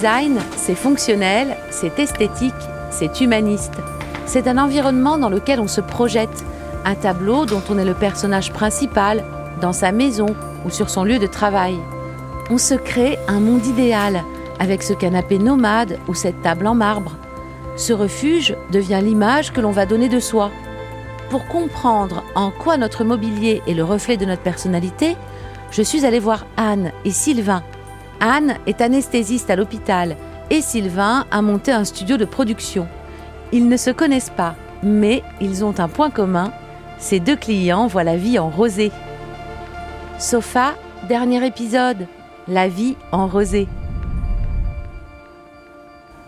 design, c'est fonctionnel, c'est esthétique, c'est humaniste. C'est un environnement dans lequel on se projette, un tableau dont on est le personnage principal, dans sa maison ou sur son lieu de travail. On se crée un monde idéal, avec ce canapé nomade ou cette table en marbre. Ce refuge devient l'image que l'on va donner de soi. Pour comprendre en quoi notre mobilier est le reflet de notre personnalité, je suis allée voir Anne et Sylvain. Anne est anesthésiste à l'hôpital et Sylvain a monté un studio de production. Ils ne se connaissent pas, mais ils ont un point commun. Ces deux clients voient la vie en rosé. Sofa, dernier épisode, la vie en rosé.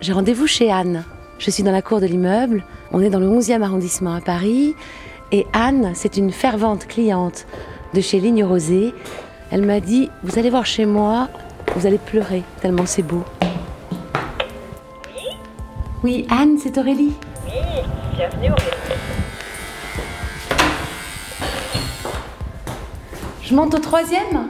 J'ai rendez-vous chez Anne. Je suis dans la cour de l'immeuble. On est dans le 11e arrondissement à Paris. Et Anne, c'est une fervente cliente de chez Ligne Rosée. Elle m'a dit Vous allez voir chez moi, vous allez pleurer tellement c'est beau. Oui, Anne, c'est Aurélie. Oui, bienvenue Aurélie. Je monte au troisième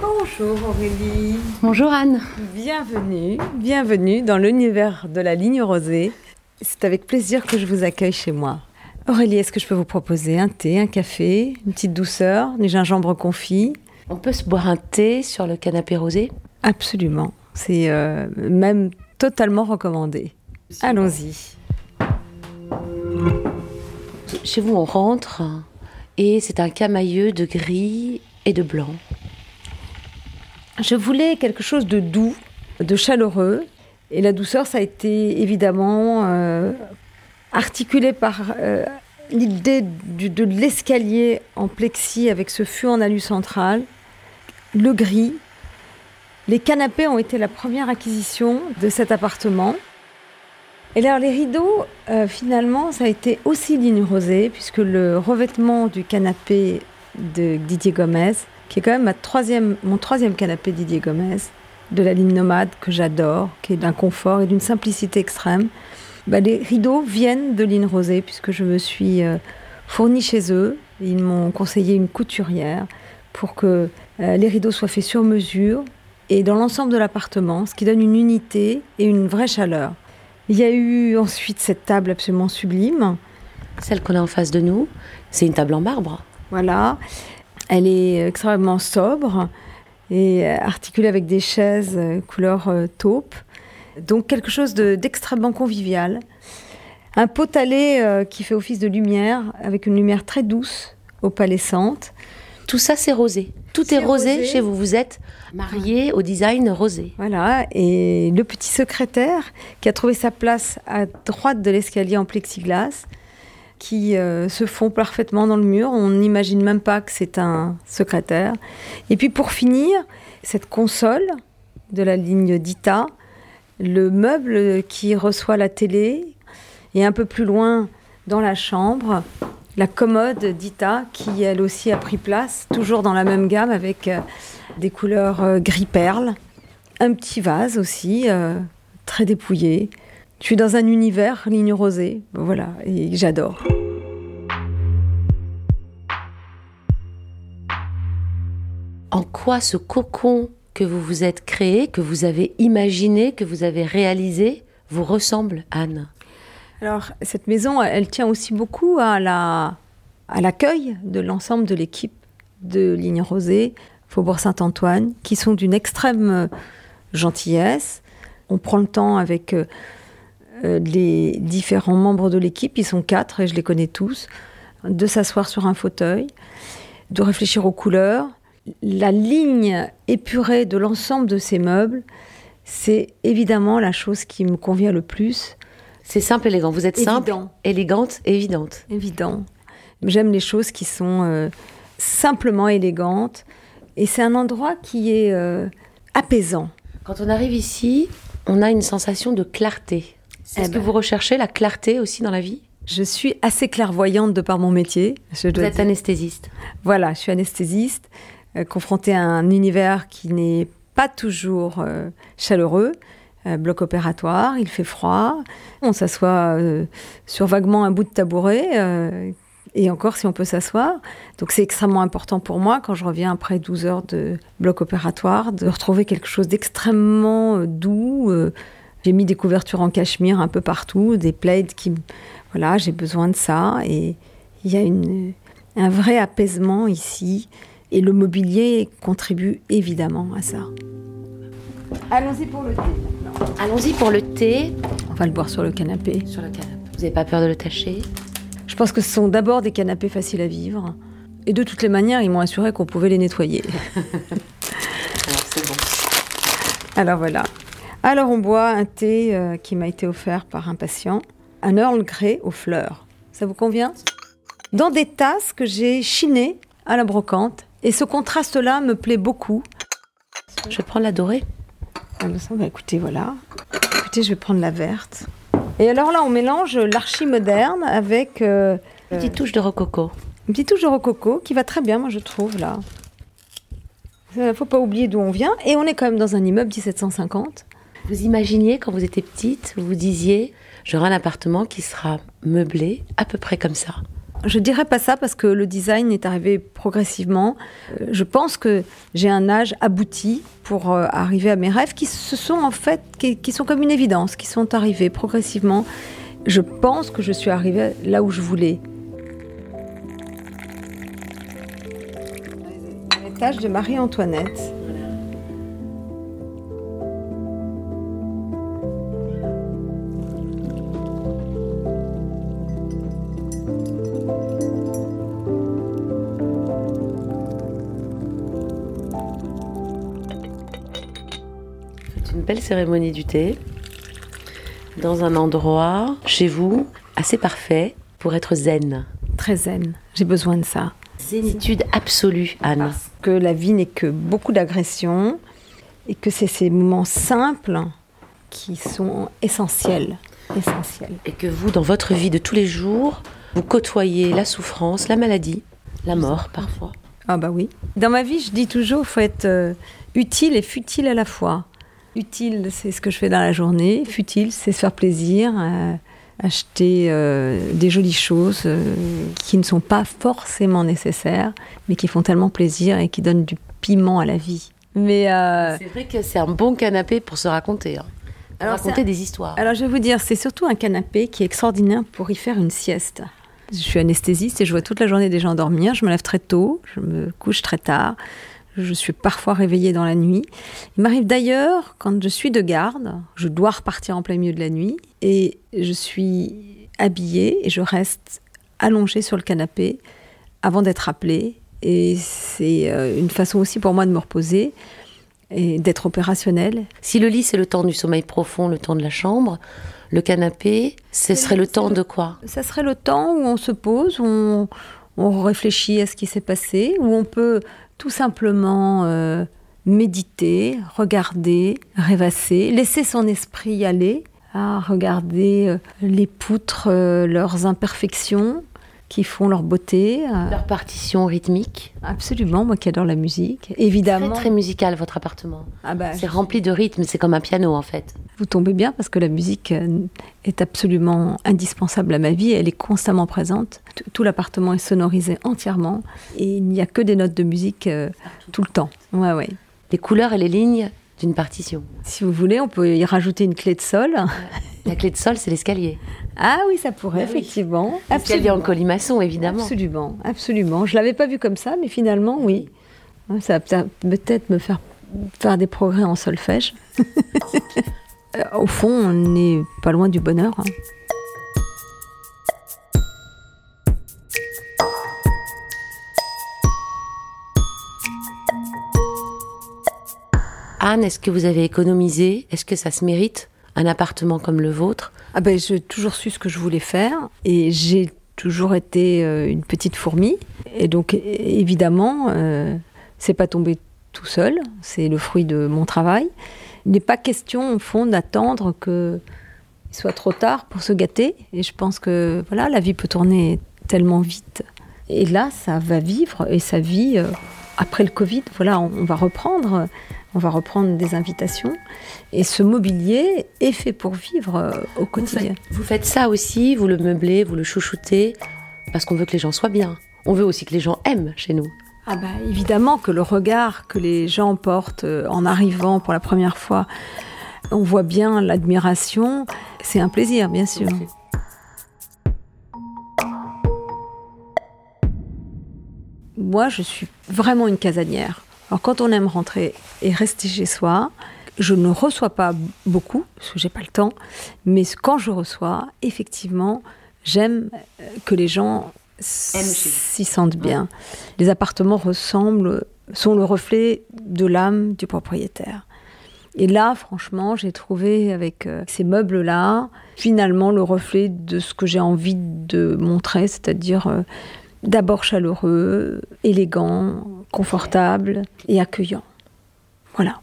Bonjour Aurélie. Bonjour Anne. Bienvenue, bienvenue dans l'univers de la ligne rosée. C'est avec plaisir que je vous accueille chez moi. Aurélie, est-ce que je peux vous proposer un thé, un café, une petite douceur, du gingembre confit On peut se boire un thé sur le canapé rosé? Absolument. C'est euh, même totalement recommandé. Allons-y. Chez vous, on rentre et c'est un camailleux de gris et de blanc. Je voulais quelque chose de doux, de chaleureux. Et la douceur, ça a été évidemment euh, articulé par euh, l'idée de l'escalier en plexi avec ce fût en alu central, le gris. Les canapés ont été la première acquisition de cet appartement. Et alors les rideaux, euh, finalement, ça a été aussi ligne rosée, puisque le revêtement du canapé de Didier Gomez, qui est quand même mon troisième canapé Didier Gomez, de la ligne nomade que j'adore, qui est d'un confort et d'une simplicité extrême, bah, les rideaux viennent de ligne rosée, puisque je me suis euh, fournie chez eux. Ils m'ont conseillé une couturière pour que euh, les rideaux soient faits sur mesure et dans l'ensemble de l'appartement, ce qui donne une unité et une vraie chaleur. Il y a eu ensuite cette table absolument sublime. Celle qu'on a en face de nous, c'est une table en marbre. Voilà. Elle est extrêmement sobre et euh, articulée avec des chaises euh, couleur euh, taupe. Donc quelque chose de- d'extrêmement convivial. Un potalé euh, qui fait office de lumière avec une lumière très douce, opalescente. Tout ça, c'est rosé. Tout est rosé, rosé. chez vous. Vous êtes marié au design rosé. Voilà. Et le petit secrétaire qui a trouvé sa place à droite de l'escalier en plexiglas, qui euh, se fond parfaitement dans le mur. On n'imagine même pas que c'est un secrétaire. Et puis pour finir, cette console de la ligne Dita, le meuble qui reçoit la télé, et un peu plus loin dans la chambre, la commode Dita qui elle aussi a pris place, toujours dans la même gamme avec euh, des couleurs euh, gris perle. Un petit vase aussi, euh, très dépouillé. Je suis dans un univers ligne rosée, voilà, et j'adore. En quoi ce cocon que vous vous êtes créé, que vous avez imaginé, que vous avez réalisé, vous ressemble, Anne Alors, cette maison, elle tient aussi beaucoup à la à l'accueil de l'ensemble de l'équipe de Ligne Rosée, Faubourg Saint-Antoine, qui sont d'une extrême euh, gentillesse. On prend le temps avec euh, euh, les différents membres de l'équipe, ils sont quatre et je les connais tous, de s'asseoir sur un fauteuil, de réfléchir aux couleurs. La ligne épurée de l'ensemble de ces meubles, c'est évidemment la chose qui me convient le plus. C'est simple, élégant. Vous êtes simple, élégante, évidente. Évident. J'aime les choses qui sont euh, simplement élégantes. Et c'est un endroit qui est euh, apaisant. Quand on arrive ici, on a une sensation de clarté. Eh Est-ce que vous recherchez la clarté aussi dans la vie? Je suis assez clairvoyante de par mon métier. Je Vous dois êtes dire. anesthésiste. Voilà, je suis anesthésiste, euh, confrontée à un univers qui n'est pas toujours euh, chaleureux. Euh, bloc opératoire, il fait froid. On s'assoit sur vaguement un bout de tabouret. et encore si on peut s'asseoir. Donc c'est extrêmement important pour moi, quand je reviens après 12 heures de bloc opératoire, de retrouver quelque chose d'extrêmement doux. J'ai mis des couvertures en cachemire un peu partout, des plaids qui... Voilà, j'ai besoin de ça. Et il y a un vrai apaisement ici. Et le mobilier contribue évidemment à ça. Allons-y pour le thé. Allons-y pour le thé. On va le boire sur le canapé. Sur le canapé. Vous n'avez pas peur de le tâcher je pense que ce sont d'abord des canapés faciles à vivre. Et de toutes les manières, ils m'ont assuré qu'on pouvait les nettoyer. Alors c'est bon. Alors voilà. Alors on boit un thé euh, qui m'a été offert par un patient, un Earl Grey aux fleurs. Ça vous convient? Dans des tasses que j'ai chinées à la brocante. Et ce contraste-là me plaît beaucoup. Je vais prendre la dorée. Ah, bah, écoutez, voilà. Écoutez, je vais prendre la verte. Et alors là, on mélange l'archi moderne avec. Euh, une petite touche de rococo. Une petite touche de rococo qui va très bien, moi je trouve là. Il ne faut pas oublier d'où on vient. Et on est quand même dans un immeuble 1750. Vous imaginiez quand vous étiez petite, vous disiez, j'aurai un appartement qui sera meublé à peu près comme ça je dirais pas ça parce que le design est arrivé progressivement. Euh, je pense que j'ai un âge abouti pour euh, arriver à mes rêves qui se sont en fait, qui, sont comme une évidence, qui sont arrivés progressivement. Je pense que je suis arrivée là où je voulais. L'étage de Marie-Antoinette. Cérémonie du thé dans un endroit chez vous assez parfait pour être zen. Très zen. J'ai besoin de ça. Zénitude absolue, Anne. que la vie n'est que beaucoup d'agression et que c'est ces moments simples qui sont essentiels. essentiels. Et que vous, dans votre vie de tous les jours, vous côtoyez la souffrance, la maladie, la mort parfois. Ah bah oui. Dans ma vie, je dis toujours, faut être euh, utile et futile à la fois. Utile, c'est ce que je fais dans la journée. Futile, c'est se faire plaisir, euh, acheter euh, des jolies choses euh, qui ne sont pas forcément nécessaires, mais qui font tellement plaisir et qui donnent du piment à la vie. Mais c'est vrai que c'est un bon canapé pour se raconter. Hein. Alors, raconter des histoires. Alors je vais vous dire, c'est surtout un canapé qui est extraordinaire pour y faire une sieste. Je suis anesthésiste et je vois toute la journée des gens dormir. Je me lève très tôt, je me couche très tard. Je suis parfois réveillée dans la nuit. Il m'arrive d'ailleurs, quand je suis de garde, je dois repartir en plein milieu de la nuit, et je suis habillée et je reste allongée sur le canapé avant d'être appelée. Et c'est euh, une façon aussi pour moi de me reposer et d'être opérationnelle. Si le lit, c'est le temps du sommeil profond, le temps de la chambre, le canapé, ce serait le temps de quoi? Ça serait le temps où on se pose, où on, on réfléchit à ce qui s'est passé, où on peut tout simplement euh, méditer, regarder, rêvasser, laisser son esprit aller à regarder euh, les poutres, euh, leurs imperfections qui font leur beauté. Leur partition rythmique. Absolument, moi qui adore la musique. Évidemment. Très, très musical votre appartement. Ah bah, c'est rempli de rythme, c'est comme un piano en fait. Vous tombez bien parce que la musique est absolument indispensable à ma vie. Elle est constamment présente. Tout l'appartement est sonorisé entièrement et il n'y a que des notes de musique euh, tout le temps. Ouais, ouais. Les couleurs et les lignes d'une partition. Si vous voulez, on peut y rajouter une clé de sol. La clé de sol, c'est l'escalier. Ah oui, ça pourrait, effectivement. L'escalier en colimaçon, évidemment. Absolument, absolument. Je l'avais pas vu comme ça, mais finalement, oui. Ça va peut-être me faire faire des progrès en solfège. Euh, au fond, on n'est pas loin du bonheur. Hein. Anne, est-ce que vous avez économisé? Est-ce que ça se mérite? Un appartement comme le vôtre? Ah ben, j'ai toujours su ce que je voulais faire et j'ai toujours été euh, une petite fourmi. Et donc, évidemment, euh, c'est pas tombé tout seul. C'est le fruit de mon travail. Il n'est pas question, au fond, d'attendre qu'il soit trop tard pour se gâter. Et je pense que voilà, la vie peut tourner tellement vite. Et là, ça va vivre et ça vit euh, après le Covid. Voilà, on, va reprendre, on va reprendre des invitations. Et ce mobilier est fait pour vivre euh, au quotidien. Vous faites, ça aussi, vous le meublez, vous le chouchoutez parce qu'on veut que les gens soient bien. On veut aussi que les gens aiment chez nous. Ah bah évidemment que le regard que les gens portent euh, en arrivant pour la première fois, on voit bien l'admiration. C'est un plaisir, bien sûr. Moi, je suis vraiment une casanière. Alors quand on aime rentrer et rester chez soi, je ne reçois pas beaucoup, parce que j'ai pas le temps, mais quand je reçois, effectivement, j'aime euh, que les gens s'y sentent bien. Les appartements ressemblent, sont le reflet de l'âme du propriétaire. Et là, franchement, j'ai trouvé avec euh, ces meubles-là, finalement, le reflet de ce que j'ai envie de montrer, c'est-à-dire euh, d'abord chaleureux, élégant, confortable et accueillant. Voilà.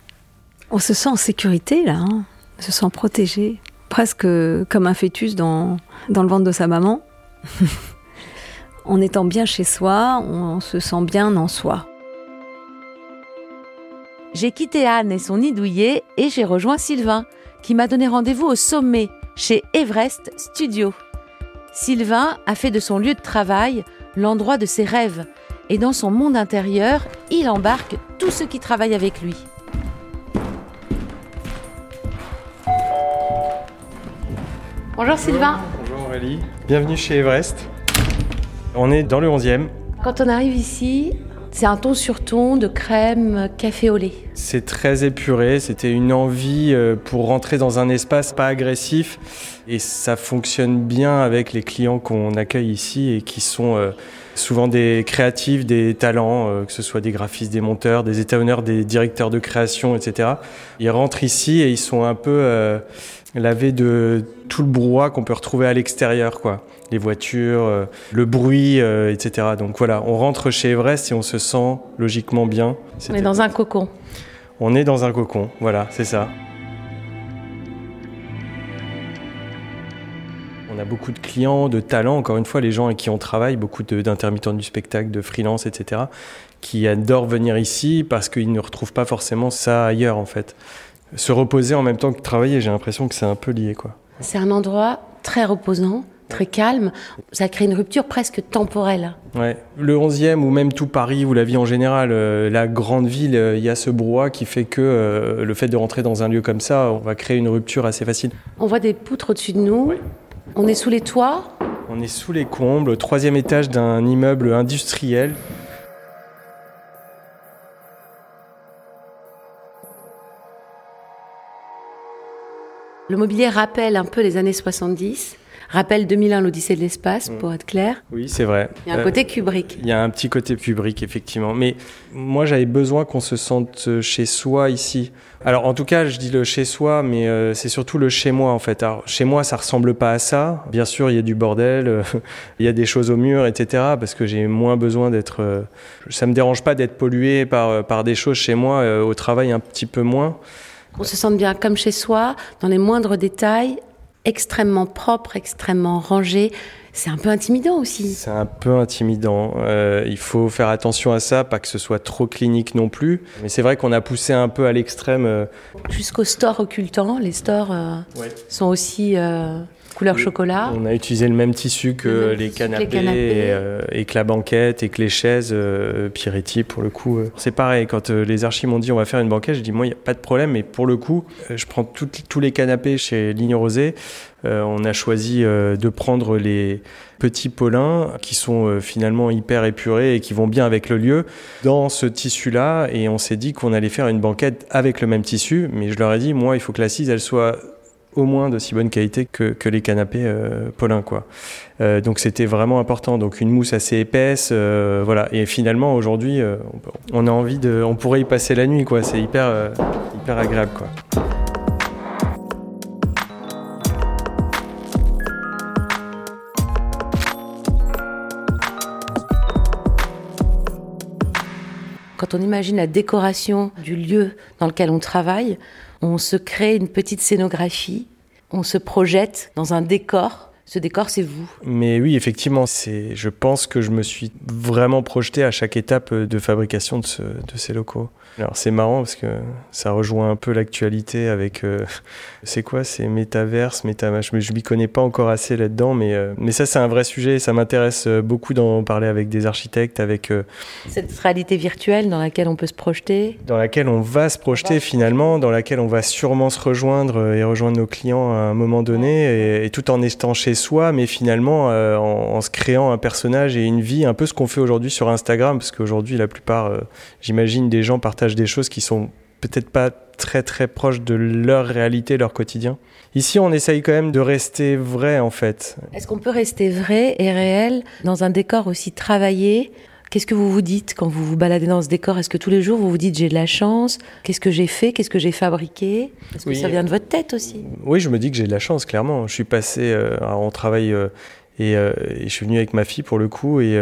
On se sent en sécurité, là. Hein. on se sent protégé, presque comme un fœtus dans, le ventre de sa maman. en étant bien chez soi, on se sent bien en soi. J'ai quitté Anne et son nid et j'ai rejoint Sylvain, qui m'a donné rendez-vous au sommet, chez Everest Studio. Sylvain a fait de son lieu de travail l'endroit de ses rêves, et dans son monde intérieur, il embarque tous ceux qui travaillent avec lui. Bonjour Sylvain. Bonjour Aurélie. Bienvenue chez Everest. On est dans le 11e. Quand on arrive ici, c'est un ton sur ton de crème café au lait. C'est très épuré, c'était une envie euh, pour rentrer dans un espace pas agressif et ça fonctionne bien avec les clients qu'on accueille ici et qui sont euh, souvent des créatifs, des talents, euh, que ce soit des graphistes, des monteurs, des étalonneurs, des directeurs de création, etc. Ils rentrent ici et ils sont un peu lavés de tout le brouhaha qu'on peut retrouver à l'extérieur, quoi les voitures, euh, le bruit, euh, etc. Donc voilà, on rentre chez Everest et on se sent logiquement bien. On est dans un cocon. On est dans un cocon, voilà, c'est ça. A beaucoup de clients, de talents, encore une fois, les gens avec qui on travaille, beaucoup d'intermittents du spectacle, de freelance, etc., qui adorent venir ici parce qu'ils ne retrouvent pas forcément ça ailleurs, en fait. Se reposer en même temps que travailler, j'ai l'impression que c'est un peu lié, quoi. C'est un endroit très reposant, très calme, ça crée une rupture presque temporelle. Ouais. Le 11e ou même tout Paris ou la vie en général, euh, la grande ville, euh, il y a ce brouhaha qui fait que euh, le fait de rentrer dans un lieu comme ça, on va créer une rupture assez facile. On voit des poutres au-dessus de nous. On est sous les toits. On est sous les combles, troisième étage d'un immeuble industriel. Le mobilier rappelle un peu les années 70 rappelle 2001 l'Odyssée de l'espace, mm. pour être clair. Oui, c'est vrai. Il y a un côté Kubrick. Il y a un petit côté Kubrick, effectivement. Mais moi, j'avais besoin qu'on se sente chez soi ici. Alors, en tout cas, je dis le chez soi, mais euh, c'est surtout le chez moi, en fait. Alors, chez moi, ça ressemble pas à ça. Bien sûr, il y a du bordel, euh, il y a des choses au mur, etc. Parce que j'ai moins besoin d'être. Euh, ça me dérange pas d'être pollué par, par des choses chez moi, au travail un petit peu moins. On se sente bien comme chez soi, dans les moindres détails, extrêmement propre, extrêmement rangé. C'est un peu intimidant aussi. C'est un peu intimidant. Euh, il faut faire attention à ça, pas que ce soit trop clinique non plus. Mais c'est vrai qu'on a poussé un peu à l'extrême. Euh. Jusqu'au store occultant, les stores euh, sont aussi couleur chocolat. On a utilisé le même tissu que, les, canapés, Et, que la banquette et que les chaises Piretti pour le coup. c'est pareil, quand les archives m'ont dit on va faire une banquette, je dis moi il n'y a pas de problème, mais pour le coup, je prends tous les canapés chez Ligne Rosée. on a choisi de prendre les petits polins qui sont finalement hyper épurés et qui vont bien avec le lieu dans ce tissu-là. Et on s'est dit qu'on allait faire une banquette avec le même tissu, mais je leur ai dit moi il faut que l'assise elle soit au moins de si bonne qualité que, les canapés euh, Paulin quoi. Euh, donc c'était vraiment important. Donc une mousse assez épaisse, euh, voilà. Et finalement aujourd'hui, on a envie de, on pourrait y passer la nuit. C'est hyper hyper agréable quoi. Quand on imagine la décoration du lieu dans lequel on travaille, on se crée une petite scénographie, on se projette dans un décor Ce décor, c'est vous. Mais oui, effectivement, c'est. Je pense que je me suis vraiment projeté à chaque étape de fabrication de, de ces locaux. Alors c'est marrant parce que ça rejoint un peu l'actualité avec euh, c'est quoi c'est métaverse. Mais je m'y connais pas encore assez là-dedans, mais euh, mais ça c'est un vrai sujet. Ça m'intéresse euh, beaucoup d'en parler avec des architectes, avec cette réalité virtuelle dans laquelle on peut se projeter, dans laquelle on va se projeter finalement, dans laquelle on va sûrement se rejoindre et rejoindre nos clients à un moment donné, et, tout en étant chez soi, mais finalement en, en, se créant un personnage et une vie, un peu ce qu'on fait aujourd'hui sur Instagram, parce qu'aujourd'hui la plupart, j'imagine, des gens partagent des choses qui sont peut-être pas très très proches de leur réalité, leur quotidien. Ici, on essaye quand même de rester vrai en fait. Est-ce qu'on peut rester vrai et réel dans un décor aussi travaillé Qu'est-ce que vous vous dites quand vous vous baladez dans ce décor? Est-ce que tous les jours vous vous dites j'ai de la chance? Qu'est-ce que j'ai fait? Qu'est-ce que j'ai fabriqué? Est-ce que ça vient de votre tête aussi? Oui, je me dis que j'ai de la chance, clairement. Je suis passé, euh, on travaille euh, et, euh, et, je suis venu avec ma fille pour le coup et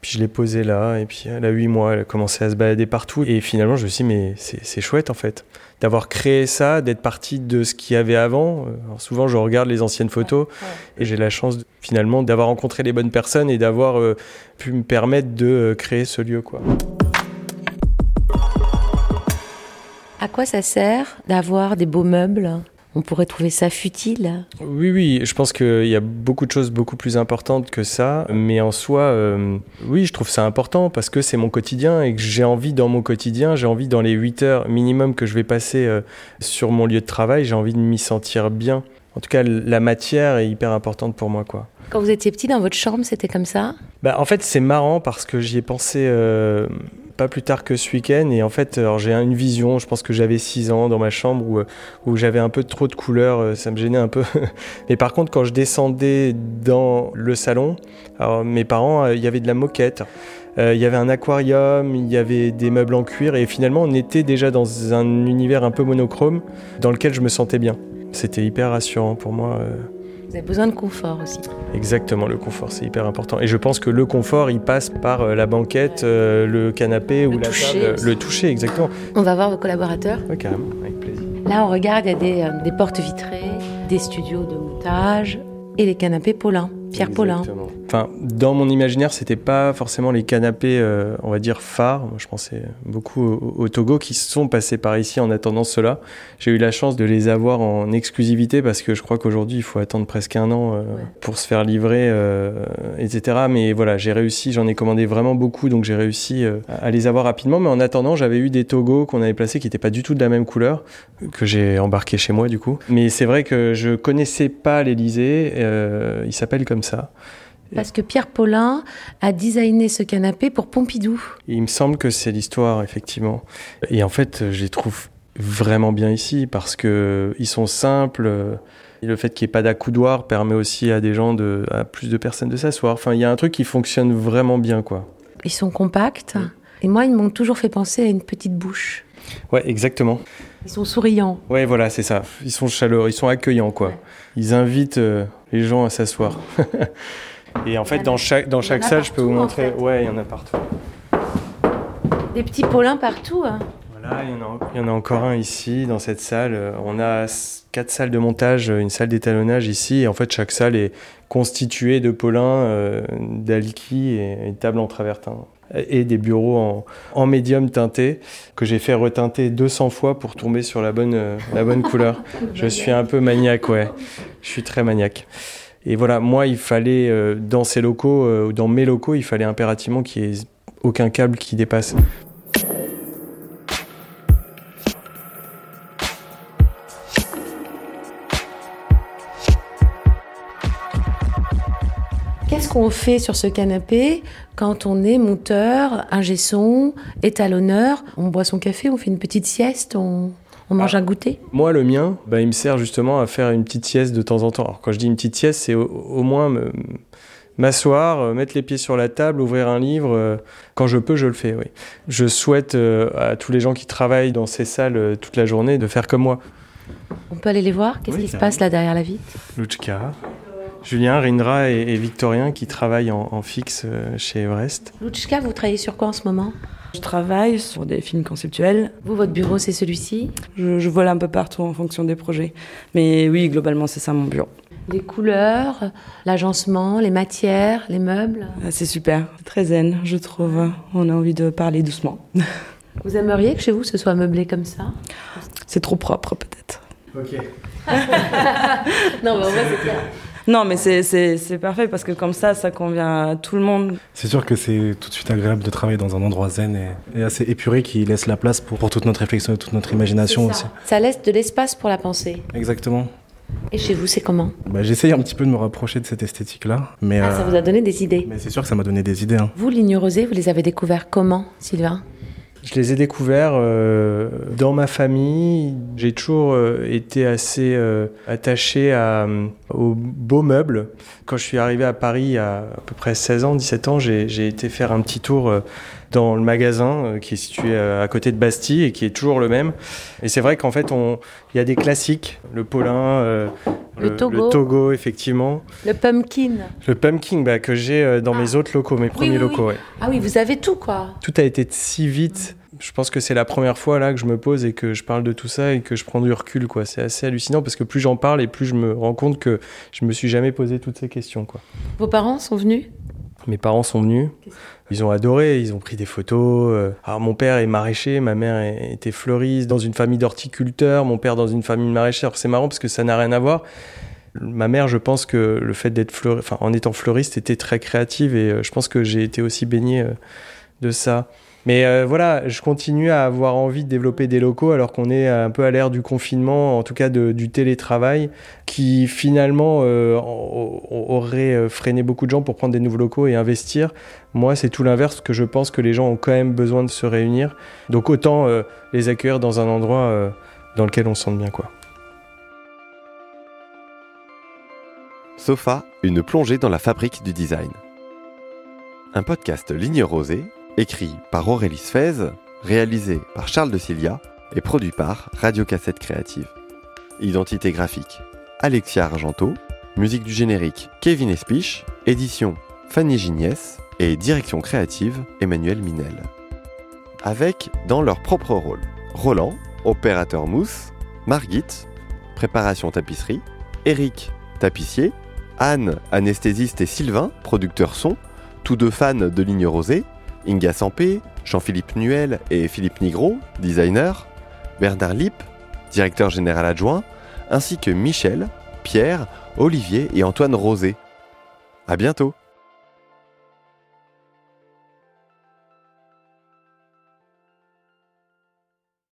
puis je l'ai posée là, et puis elle a 8 mois, elle a commencé à se balader partout. Et finalement, je me suis dit, mais c'est chouette en fait, d'avoir créé ça, d'être parti de ce qu'il y avait avant. Alors souvent, je regarde les anciennes photos et j'ai la chance finalement d'avoir rencontré les bonnes personnes et d'avoir euh, pu me permettre de euh, créer ce lieu. quoi. À quoi ça sert d'avoir des beaux meubles? On pourrait trouver ça futile. Oui, oui, je pense qu'il y a beaucoup de choses beaucoup plus importantes que ça, mais en soi, euh, oui, je trouve ça important parce que c'est mon quotidien et que j'ai envie dans mon quotidien, j'ai envie dans les 8 heures minimum que je vais passer euh, sur mon lieu de travail, j'ai envie de m'y sentir bien. En tout cas, la matière est hyper importante pour moi, quoi. Quand vous étiez petit dans votre chambre, c'était comme ça? Bah, En fait, c'est marrant parce que j'y ai pensé euh, pas plus tard que ce week-end. Et en fait, j'ai une vision, je pense que j'avais 6 ans dans ma chambre où, où j'avais un peu trop de couleurs, euh, ça me gênait un peu. Mais par contre, quand je descendais dans le salon, alors mes parents, euh, il y avait de la moquette. Il y avait un aquarium, il y avait des meubles en cuir et finalement on était déjà dans un univers un peu monochrome dans lequel je me sentais bien. C'était hyper rassurant pour moi. Vous avez besoin de confort aussi. Exactement, le confort, c'est hyper important. Et je pense que le confort, il passe par euh, la banquette, euh, le canapé ou la table. Le toucher, exactement. On va voir vos collaborateurs Oui, carrément, avec plaisir. Là, on regarde, il y a des, euh, des portes vitrées, des studios de montage et les canapés Paulin. Pierre Paulin. Enfin, dans mon imaginaire, c'était pas forcément les canapés, euh, on va dire, phares. je pensais beaucoup au, Togo qui sont passés par ici en attendant cela. J'ai eu la chance de les avoir en exclusivité parce que je crois qu'aujourd'hui, il faut attendre presque un an euh, pour se faire livrer, euh, etc. Mais voilà, j'ai réussi, j'en ai commandé vraiment beaucoup, donc j'ai réussi à les avoir rapidement. Mais en attendant, j'avais eu des Togo qu'on avait placés qui n'étaient pas du tout de la même couleur, que j'ai embarqué chez moi du coup. Mais c'est vrai que je connaissais pas l'Elysée. il s'appelle comme ça. Parce que Pierre Paulin a designé ce canapé pour Pompidou. Il me semble que c'est l'histoire, effectivement. Et en fait, je les trouve vraiment bien ici parce que ils sont simples. Et le fait qu'il n'y ait pas d'accoudoir permet aussi à des gens, de, à plus de personnes de s'asseoir. Enfin, il y a un truc qui fonctionne vraiment bien, quoi. Ils sont compacts. Et moi, ils m'ont toujours fait penser à une petite bouche. Ouais, exactement. Ils sont souriants. Ouais, voilà, c'est ça. Ils sont chaleureux, ils sont accueillants, quoi. Ils invitent euh, les gens à s'asseoir. Et en fait, dans chaque, dans chaque salle, je peux vous montrer. Ouais, il y en a partout. Des petits Paulins partout. Hein. Voilà, il y, en a, il y en a encore un ici, dans cette salle. On a quatre salles de montage, une salle d'étalonnage ici. Et en fait, chaque salle est constituée de Paulins, euh, d'alki et une table en travertin et des bureaux en, en médium teinté que j'ai fait reteinter 200 fois pour tomber sur la bonne, euh, la bonne couleur. Je suis un peu maniaque, ouais. Je suis très maniaque. Et voilà, moi, il fallait, euh, dans ces locaux, euh, dans mes locaux, il fallait impérativement qu'il n'y ait aucun câble qui dépasse. Qu'on fait sur ce canapé quand on est monteur, ingé son, étalonneur On boit son café, on fait une petite sieste, on... On mange un goûter Moi, le mien, bah, il me sert justement à faire une petite sieste de temps en temps. Alors, quand je dis une petite sieste, c'est au, moins m'asseoir, euh, mettre les pieds sur la table, ouvrir un livre. Euh, quand je peux, je le fais, oui. Je souhaite euh, à tous les gens qui travaillent dans ces salles toute la journée de faire comme moi. On peut aller les voir? Qu'est-ce qui se passe là derrière la vitre? Luchka, Julien, Rindra et, Victorien qui travaillent en, fixe chez Everest. Luchka, vous travaillez sur quoi en ce moment? Je travaille sur des films conceptuels. Vous, votre bureau, c'est celui-ci? Je, je vole un peu partout en fonction des projets. Mais oui, globalement, c'est ça mon bureau. Les couleurs, l'agencement, les matières, les meubles? Ah, c'est super, très zen, je trouve. On a envie de parler doucement. Vous aimeriez que chez vous ce soit meublé comme ça? C'est trop propre peut-être. Ok. non, mais en vrai, c'est clair. Non, mais c'est parfait parce que comme ça, ça convient à tout le monde. C'est sûr que c'est tout de suite agréable de travailler dans un endroit zen et, assez épuré qui laisse la place pour, pour, toute notre réflexion et toute notre imagination aussi. Ça laisse de l'espace pour la pensée. Exactement. Et chez vous, c'est comment? Bah, J'essaye un petit peu de me rapprocher de cette esthétique-là. Mais ah, ça vous a donné des idées Mais c'est sûr que ça m'a donné des idées. Hein. Vous, l'ignorosé, vous les avez découverts comment, Sylvain? Je les ai découverts euh, dans ma famille. J'ai toujours euh, été assez euh, attaché à, aux beaux meubles. Quand je suis arrivé à Paris a à peu près 16 ans, 17 ans, j'ai été faire un petit tour dans le magasin qui est situé à côté de Bastille et qui est toujours le même. Et c'est vrai qu'en fait, il y a des classiques, le Paulin, le, Togo. le, Togo. effectivement. Le pumpkin. Le pumpkin bah, que j'ai dans mes ah. autres locaux, mes premiers locaux. Ah oui, vous avez tout quoi. Tout a été si vite je pense que c'est la première fois là que je me pose et que je parle de tout ça et que je prends du recul quoi. C'est assez hallucinant parce que plus j'en parle et plus je me rends compte que je me suis jamais posé toutes ces questions quoi. Vos parents sont venus? Mes parents sont venus. Ils ont adoré, ils ont pris des photos. Euh. Alors mon père est maraîcher, ma mère était fleuriste dans une famille d'horticulteurs, mon père dans une famille de maraîchers. C'est marrant parce que ça n'a rien à voir. Ma mère, je pense que le fait d'être fleuriste, enfin, en étant fleuriste, était très créative et euh, je pense que j'ai été aussi baigné euh, de ça. Mais euh, voilà, je continue à avoir envie de développer des locaux alors qu'on est un peu à l'ère du confinement, en tout cas du télétravail, qui finalement euh, aurait euh, freiné beaucoup de gens pour prendre des nouveaux locaux et investir. Moi, c'est tout l'inverse, que je pense que les gens ont quand même besoin de se réunir. Donc autant les accueillir dans un endroit dans lequel on se sente bien. quoi. Sofa, une plongée dans la fabrique du design. Un podcast Ligne Rosée écrit par Aurélie Sfez, réalisé par Charles de Cilia et produit par Radio Cassette Créative. Identité graphique Alexia Argento, musique du générique Kevin Espich, édition Fanny Gignès et direction créative Emmanuel Minel. Avec, dans leur propre rôle, Roland, opérateur mousse, Margit, préparation tapisserie, Eric, tapissier, Anne, anesthésiste et Sylvain, producteur son, tous deux fans de Ligne Rosée, Inga Sampé, Jean-Philippe Nuel et Philippe Nigro, designer, Bernard Lipp, directeur général adjoint, ainsi que Michel, Pierre, Olivier et Antoine Rosé. À bientôt!